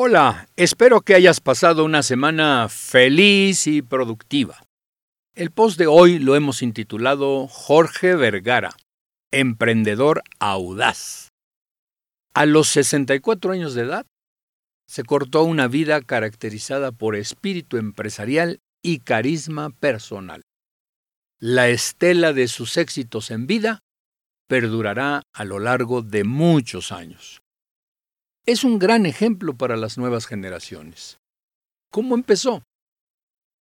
Hola, espero que hayas pasado una semana feliz y productiva. El post de hoy lo hemos intitulado Jorge Vergara, emprendedor audaz. A los 64 años de edad, se cortó una vida caracterizada por espíritu empresarial y carisma personal. La estela de sus éxitos en vida perdurará a lo largo de muchos años. Es un gran ejemplo para las nuevas generaciones. ¿Cómo empezó?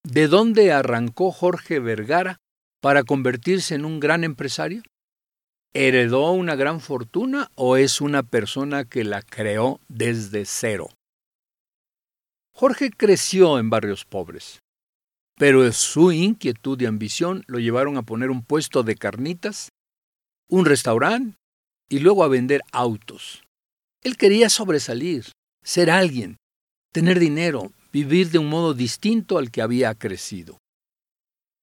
¿De dónde arrancó Jorge Vergara para convertirse en un gran empresario? ¿Heredó una gran fortuna o es una persona que la creó desde cero? Jorge creció en barrios pobres, pero su inquietud y ambición lo llevaron a poner un puesto de carnitas, un restaurante y luego a vender autos. Él quería sobresalir, ser alguien, tener dinero, vivir de un modo distinto al que había crecido.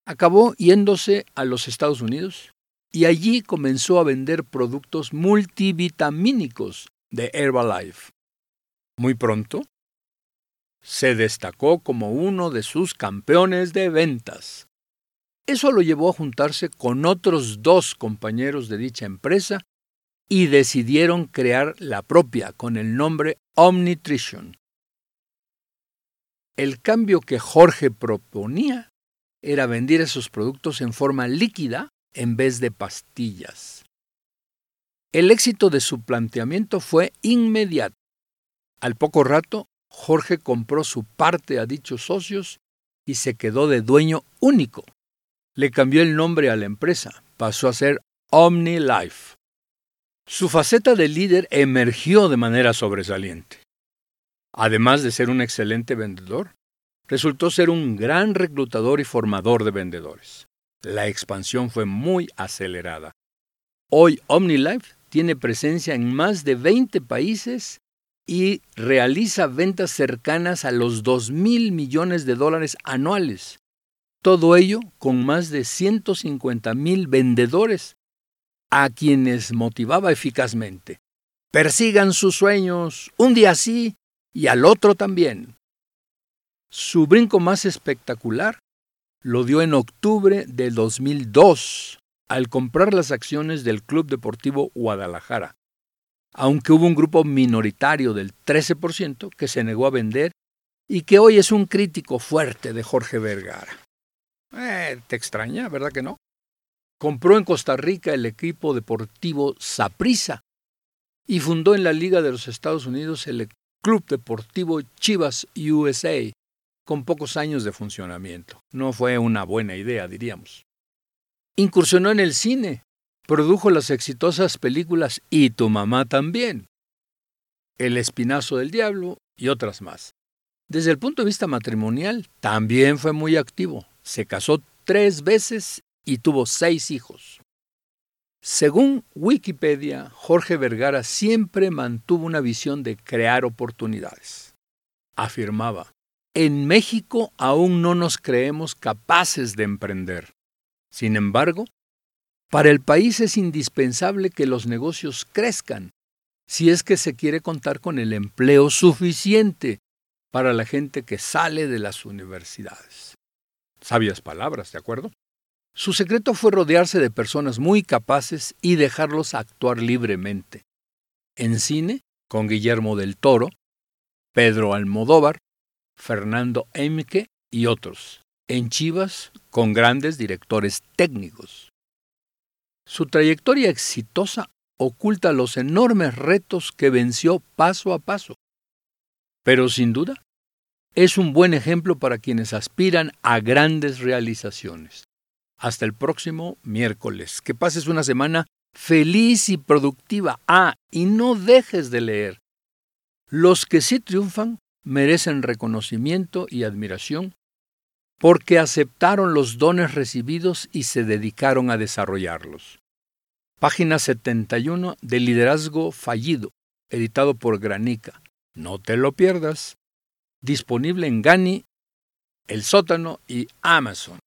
Acabó yéndose a los Estados Unidos y allí comenzó a vender productos multivitamínicos de Herbalife. Muy pronto, se destacó como uno de sus campeones de ventas. Eso lo llevó a juntarse con otros dos compañeros de dicha empresa y decidieron crear la propia con el nombre Omnitrition. El cambio que Jorge proponía era vender esos productos en forma líquida en vez de pastillas. El éxito de su planteamiento fue inmediato. Al poco rato, Jorge compró su parte a dichos socios y se quedó de dueño único. Le cambió el nombre a la empresa, pasó a ser OmniLife. Su faceta de líder emergió de manera sobresaliente. Además de ser un excelente vendedor, resultó ser un gran reclutador y formador de vendedores. La expansión fue muy acelerada. Hoy OmniLife tiene presencia en más de 20 países y realiza ventas cercanas a los 2 mil millones de dólares anuales. Todo ello con más de 150 mil vendedores a quienes motivaba eficazmente. Persigan sus sueños, un día sí y al otro también. Su brinco más espectacular lo dio en octubre de 2002 al comprar las acciones del Club Deportivo Guadalajara, aunque hubo un grupo minoritario del 13% que se negó a vender y que hoy es un crítico fuerte de Jorge Vergara. Eh, ¿Te extraña, verdad que no? Compró en Costa Rica el equipo deportivo Saprissa y fundó en la Liga de los Estados Unidos el Club Deportivo Chivas USA, con pocos años de funcionamiento. No fue una buena idea, diríamos. Incursionó en el cine, produjo las exitosas películas Y tu mamá también, El Espinazo del Diablo y otras más. Desde el punto de vista matrimonial, también fue muy activo. Se casó tres veces y tuvo seis hijos. Según Wikipedia, Jorge Vergara siempre mantuvo una visión de crear oportunidades. Afirmaba, en México aún no nos creemos capaces de emprender. Sin embargo, para el país es indispensable que los negocios crezcan si es que se quiere contar con el empleo suficiente para la gente que sale de las universidades. Sabias palabras, ¿de acuerdo? Su secreto fue rodearse de personas muy capaces y dejarlos actuar libremente. En cine, con Guillermo del Toro, Pedro Almodóvar, Fernando Emke y otros. En Chivas, con grandes directores técnicos. Su trayectoria exitosa oculta los enormes retos que venció paso a paso. Pero sin duda, es un buen ejemplo para quienes aspiran a grandes realizaciones. Hasta el próximo miércoles. Que pases una semana feliz y productiva. Ah, y no dejes de leer. Los que sí triunfan merecen reconocimiento y admiración porque aceptaron los dones recibidos y se dedicaron a desarrollarlos. Página 71 de Liderazgo Fallido, editado por Granica. No te lo pierdas. Disponible en Gani, El Sótano y Amazon.